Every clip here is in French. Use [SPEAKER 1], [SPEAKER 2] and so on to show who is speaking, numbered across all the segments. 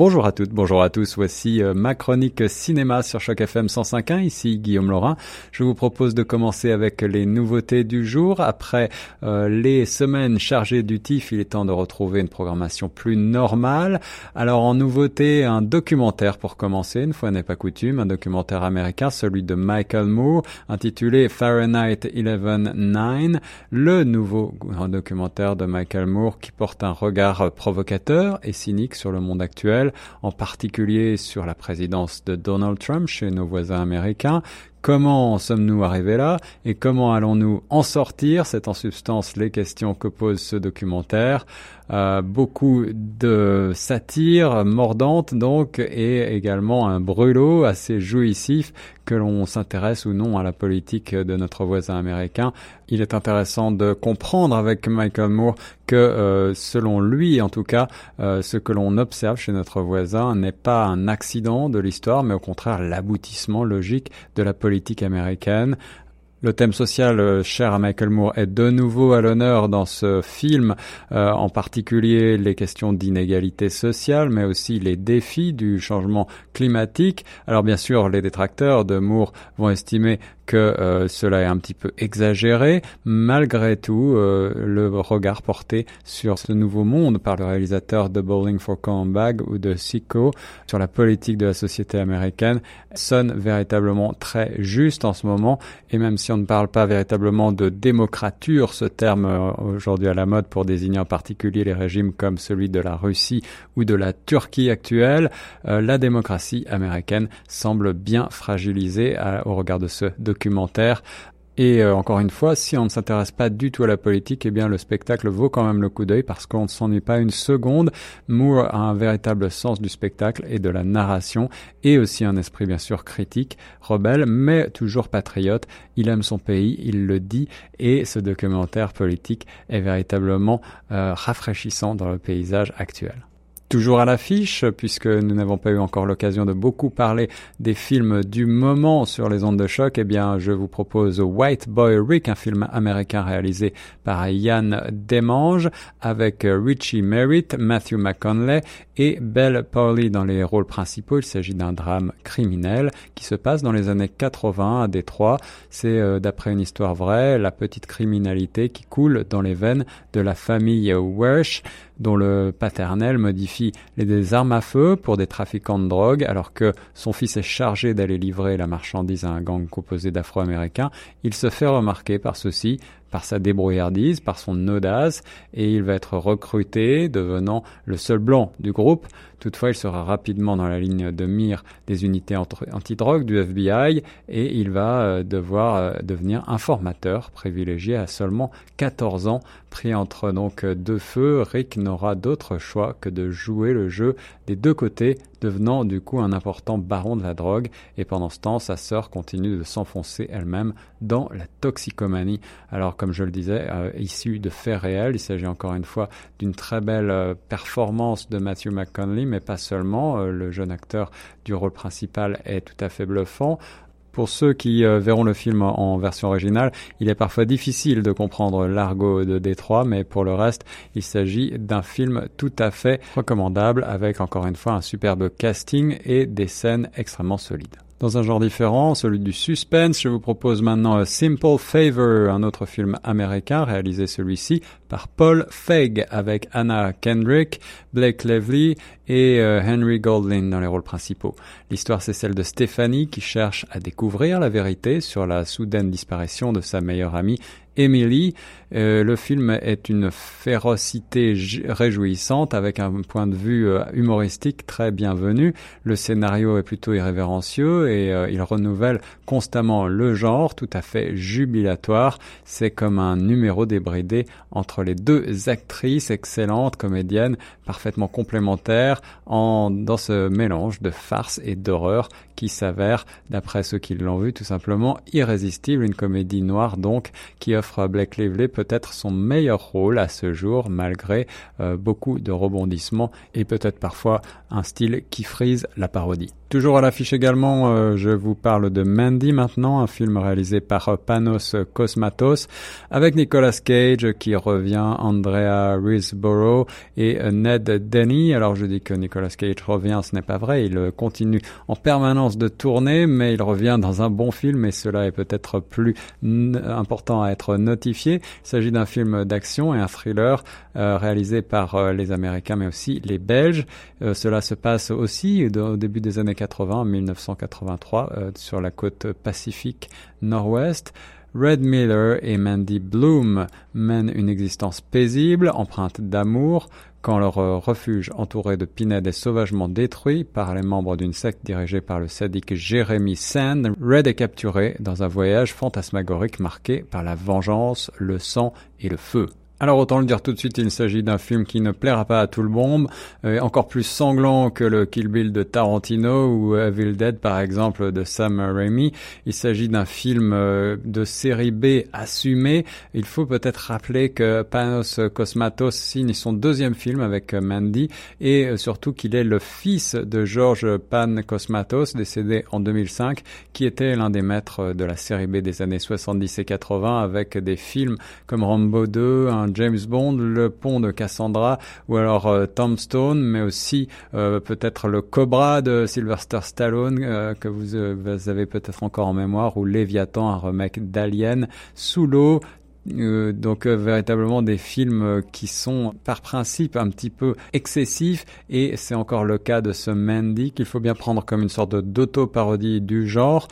[SPEAKER 1] Bonjour à toutes, bonjour à tous. Voici euh, ma chronique cinéma sur Choc FM 105.1. Ici Guillaume Laurin. Je vous propose de commencer avec les nouveautés du jour. Après euh, les semaines chargées du TIFF, il est temps de retrouver une programmation plus normale. Alors en nouveauté, un documentaire pour commencer, une fois n'est pas coutume, un documentaire américain, celui de Michael Moore, intitulé Fahrenheit 11.9, le nouveau documentaire de Michael Moore qui porte un regard provocateur et cynique sur le monde actuel en particulier sur la présidence de Donald Trump chez nos voisins américains, Comment sommes-nous arrivés là et comment allons-nous en sortir? C'est en substance les questions que pose ce documentaire. Euh, beaucoup de satire mordante donc et également un brûlot assez jouissif que l'on s'intéresse ou non à la politique de notre voisin américain. Il est intéressant de comprendre avec Michael Moore que euh, selon lui en tout cas euh, ce que l'on observe chez notre voisin n'est pas un accident de l'histoire mais au contraire l'aboutissement logique de la politique politique américaine. Le thème social euh, cher à Michael Moore est de nouveau à l'honneur dans ce film, euh, en particulier les questions d'inégalité sociale, mais aussi les défis du changement climatique. Alors bien sûr, les détracteurs de Moore vont estimer que euh, cela est un petit peu exagéré. Malgré tout, euh, le regard porté sur ce nouveau monde par le réalisateur de Bowling for Bag ou de Sicko sur la politique de la société américaine sonne véritablement très juste en ce moment. Et même si on ne parle pas véritablement de démocrature, ce terme euh, aujourd'hui à la mode pour désigner en particulier les régimes comme celui de la Russie ou de la Turquie actuelle, la démocratie américaine semble bien fragilisée au regard de ce document Et euh, encore une fois, si on ne s'intéresse pas du tout à la politique, eh bien le spectacle vaut quand même le coup d'œil parce qu'on ne s'ennuie pas une seconde. Moore a un véritable sens du spectacle et de la narration et aussi un esprit bien sûr critique, rebelle, mais toujours patriote. Il aime son pays, il le dit et ce documentaire politique est véritablement euh, rafraîchissant dans le paysage actuel. Toujours à l'affiche, puisque nous n'avons pas eu encore l'occasion de beaucoup parler des films du moment sur les ondes de choc, eh bien, je vous propose White Boy Rick, un film américain réalisé par Yann Demange, avec Richie Merritt, Matthew McConaughey et Belle Pauli dans les rôles principaux. Il s'agit d'un drame criminel qui se passe dans les années 80 à Détroit. C'est, euh, d'après une histoire vraie, la petite criminalité qui coule dans les veines de la famille Wersh dont le paternel modifie les armes à feu pour des trafiquants de drogue, alors que son fils est chargé d'aller livrer la marchandise à un gang composé d'Afro-Américains, il se fait remarquer par ceux-ci, par sa débrouillardise, par son audace, et il va être recruté, devenant le seul blanc du groupe. Toutefois, il sera rapidement dans la ligne de mire des unités antidrogue du FBI et il va euh, devoir euh, devenir informateur privilégié à seulement 14 ans. Pris entre donc deux feux, Rick n'aura d'autre choix que de jouer le jeu des deux côtés, devenant du coup un important baron de la drogue. Et pendant ce temps, sa sœur continue de s'enfoncer elle-même dans la toxicomanie. Alors, comme je le disais, euh, issu de faits réels, il s'agit encore une fois d'une très belle performance de Matthew McConaughey mais pas seulement. Euh, le jeune acteur du rôle principal est tout à fait bluffant. Pour ceux qui euh, verront le film en version originale, il est parfois difficile de comprendre l'argot de Détroit, mais pour le reste, il s'agit d'un film tout à fait recommandable avec encore une fois un superbe casting et des scènes extrêmement solides. Dans un genre différent, celui du suspense, je vous propose maintenant A Simple Favor, un autre film américain réalisé celui-ci par Paul Feig avec Anna Kendrick, Blake Lively et euh, Henry Goldlin dans les rôles principaux. L'histoire c'est celle de Stephanie qui cherche à découvrir la vérité sur la soudaine disparition de sa meilleure amie Emily. Euh, le film est une férocité réjouissante avec un point de vue euh, humoristique très bienvenu. Le scénario est plutôt irrévérencieux et euh, il renouvelle constamment le genre tout à fait jubilatoire. C'est comme un numéro débridé entre les deux actrices excellentes, comédiennes, parfaitement complémentaires en, dans ce mélange de farce et d'horreur qui s'avère, d'après ceux qui l'ont vu, tout simplement irrésistible. Une comédie noire donc qui offre Blake Lively peut-être son meilleur rôle à ce jour, malgré euh, beaucoup de rebondissements et peut-être parfois un style qui frise la parodie. Toujours à l'affiche également, euh, je vous parle de Mandy maintenant, un film réalisé par Panos Cosmatos, avec Nicolas Cage qui revient, Andrea Riseborough et Ned Denny. Alors je dis que Nicolas Cage revient, ce n'est pas vrai, il continue en permanence de tourner, mais il revient dans un bon film et cela est peut-être plus important à être notifié. Il s'agit d'un film d'action et un thriller euh, réalisé par euh, les Américains mais aussi les Belges. cela se passe aussi au début des années 1980, 1983, euh, sur la côte pacifique nord-ouest. Red Miller et Mandy Bloom mènent une existence paisible, empreinte d'amour, quand leur euh, refuge entouré de pinèdes est sauvagement détruit par les membres d'une secte dirigée par le sadique Jeremy Sand, Red est capturé dans un voyage fantasmagorique marqué par la vengeance, le sang et le feu. Alors autant le dire tout de suite, il s'agit d'un film qui ne plaira pas à tout le monde, euh, encore plus sanglant que le Kill Bill de Tarantino ou Evil Dead par exemple de Sam Raimi. Il s'agit d'un film euh, de série B assumé. Il faut peut-être rappeler que Panos Cosmatos signe son deuxième film avec Mandy et euh, surtout qu'il est le fils de George Pan Cosmatos, décédé en 2005, qui était l'un des maîtres de la série B des années 70 et 80 avec des films comme Rambo 2, un James Bond, Le Pont de Cassandra ou alors euh, Tombstone, mais aussi euh, peut-être le Cobra de Sylvester Stallone euh, que vous, vous avez peut-être encore en mémoire ou Léviathan, un remake d'Alien, Sous l'eau, euh, donc euh, véritablement des films euh, qui sont par principe un petit peu excessifs et c'est encore le cas de ce Mandy qu'il faut bien prendre comme une sorte d'auto-parodie du genre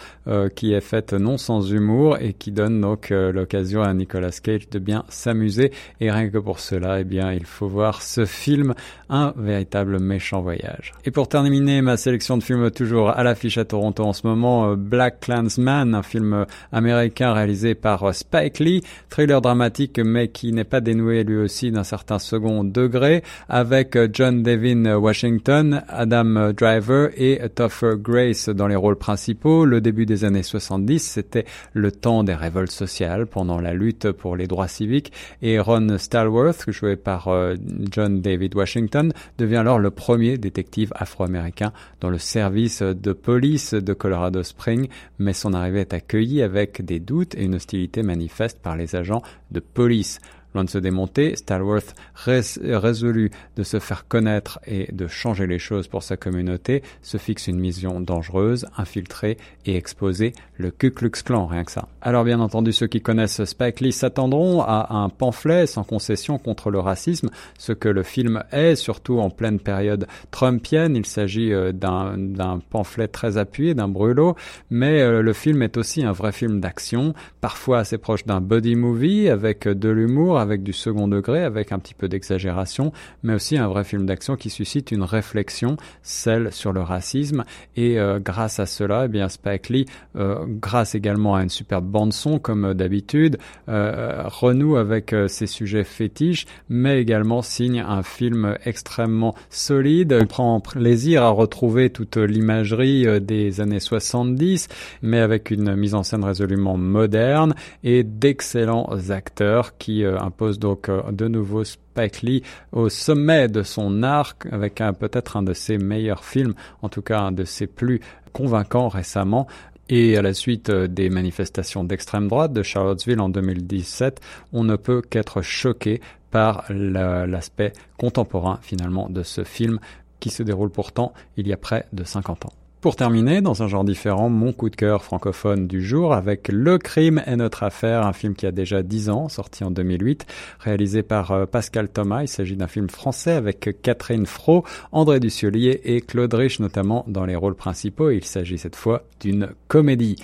[SPEAKER 1] qui est faite non sans humour et qui donne donc l'occasion à Nicolas Cage de bien s'amuser et rien que pour cela eh bien il faut voir ce film un véritable méchant voyage. Et pour terminer ma sélection de films toujours à l'affiche à Toronto en ce moment Black Clansman un film américain réalisé par Spike Lee thriller dramatique mais qui n'est pas dénoué lui aussi d'un certain second degré avec euh, John Devin Washington, Adam Driver et Topher Grace dans les rôles principaux. Le début des années 70, c'était le temps des révoltes sociales pendant la lutte pour les droits civiques et Ron Stallworth, joué par euh, John David Washington, devient alors le premier détective afro-américain dans le service de police de Colorado Springs, mais son arrivée est accueillie avec des doutes et une hostilité manifeste par les agents de police. Loin de se démonter, Stallworth résolu de se faire connaître et de changer les choses pour sa communauté, se fixe une mission dangereuse, infiltrer et exposer le Ku Klux Klan, rien que ça. Alors bien entendu, ceux qui connaissent Spike Lee s'attendront à un pamphlet sans concession contre le racisme, ce que le film est, surtout en pleine période trumpienne. Il s'agit euh, d'un pamphlet très appuyé, d'un brûlot, mais euh, le film est aussi un vrai film d'action, parfois assez proche d'un body movie, avec de l'humour, avec du second degré, avec un petit peu d'exagération, mais aussi un vrai film d'action qui suscite une réflexion, celle sur le racisme. Et euh, grâce à cela, eh bien Spike Lee, euh, grâce également à une superbe bande son comme d'habitude, euh, renoue avec ses sujets fétiches, mais également signe un film extrêmement solide. On prend plaisir à retrouver toute l'imagerie des années 70, mais avec une mise en scène résolument moderne et d'excellents acteurs qui pose donc euh, de nouveau Spike Lee au sommet de son arc avec peut-être un de ses meilleurs films, en tout cas un de ses plus convaincants récemment. Et à la suite euh, des manifestations d'extrême droite de Charlottesville en 2017, on ne peut qu'être choqué par l'aspect contemporain finalement de ce film qui se déroule pourtant il y a près de 50 ans. Pour terminer, dans un genre différent, mon coup de cœur francophone du jour avec Le crime est notre affaire, un film qui a déjà 10 ans, sorti en 2008, réalisé par euh, Pascal Thomas. Il s'agit d'un film français avec Catherine Fro, André Dussolier et Claude Rich notamment dans les rôles principaux. Il s'agit cette fois d'une comédie.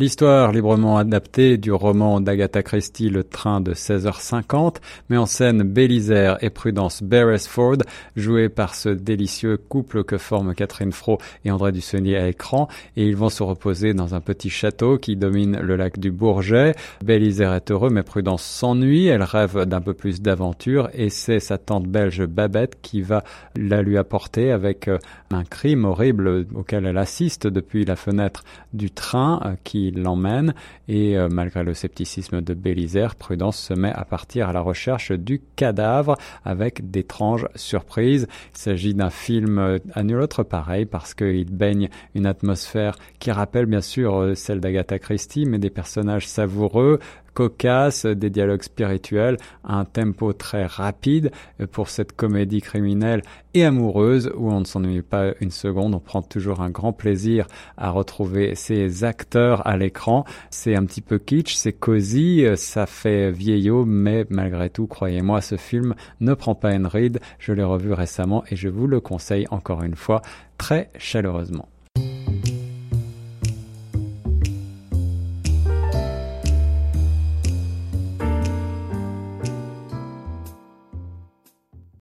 [SPEAKER 1] L'histoire librement adaptée du roman d'Agatha Christie Le train de 16h50 met en scène Bélisère et Prudence Beresford, joués par ce délicieux couple que forment Catherine Fro et André Dussonier à écran, et ils vont se reposer dans un petit château qui domine le lac du Bourget. Bélisère est heureux mais Prudence s'ennuie, elle rêve d'un peu plus d'aventure et c'est sa tante belge Babette qui va la lui apporter avec euh, un crime horrible auquel elle assiste depuis la fenêtre du train euh, qui l'emmène et malgré le scepticisme de Bélisaire, Prudence se met à partir à la recherche du cadavre avec d'étranges surprises. Il s'agit d'un film à nul autre pareil parce qu'il baigne une atmosphère qui rappelle bien sûr celle d'Agatha Christie mais des personnages savoureux, cocasse, des dialogues spirituels, un tempo très rapide pour cette comédie criminelle et amoureuse où on ne s'ennuie pas une seconde, on prend toujours un grand plaisir à retrouver ces acteurs à l'écran. C'est un petit peu kitsch, c'est cosy, ça fait vieillot, mais malgré tout, croyez-moi, ce film ne prend pas une ride. Je l'ai revu récemment et je vous le conseille encore une fois très chaleureusement.